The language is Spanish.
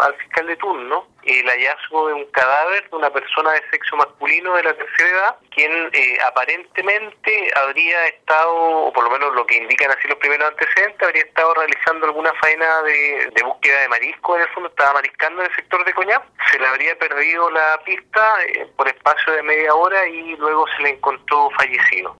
al fiscal de turno el hallazgo de un cadáver de una persona de sexo masculino de la tercera edad, quien eh, aparentemente habría estado, o por lo menos lo que indican así los primeros antecedentes, habría estado realizando alguna faena de, búsqueda de marisco, en el fondo estaba mariscando en el sector de Coñap, se le habría perdido la pista eh, por espacio de media hora y luego se le encontró fallecido.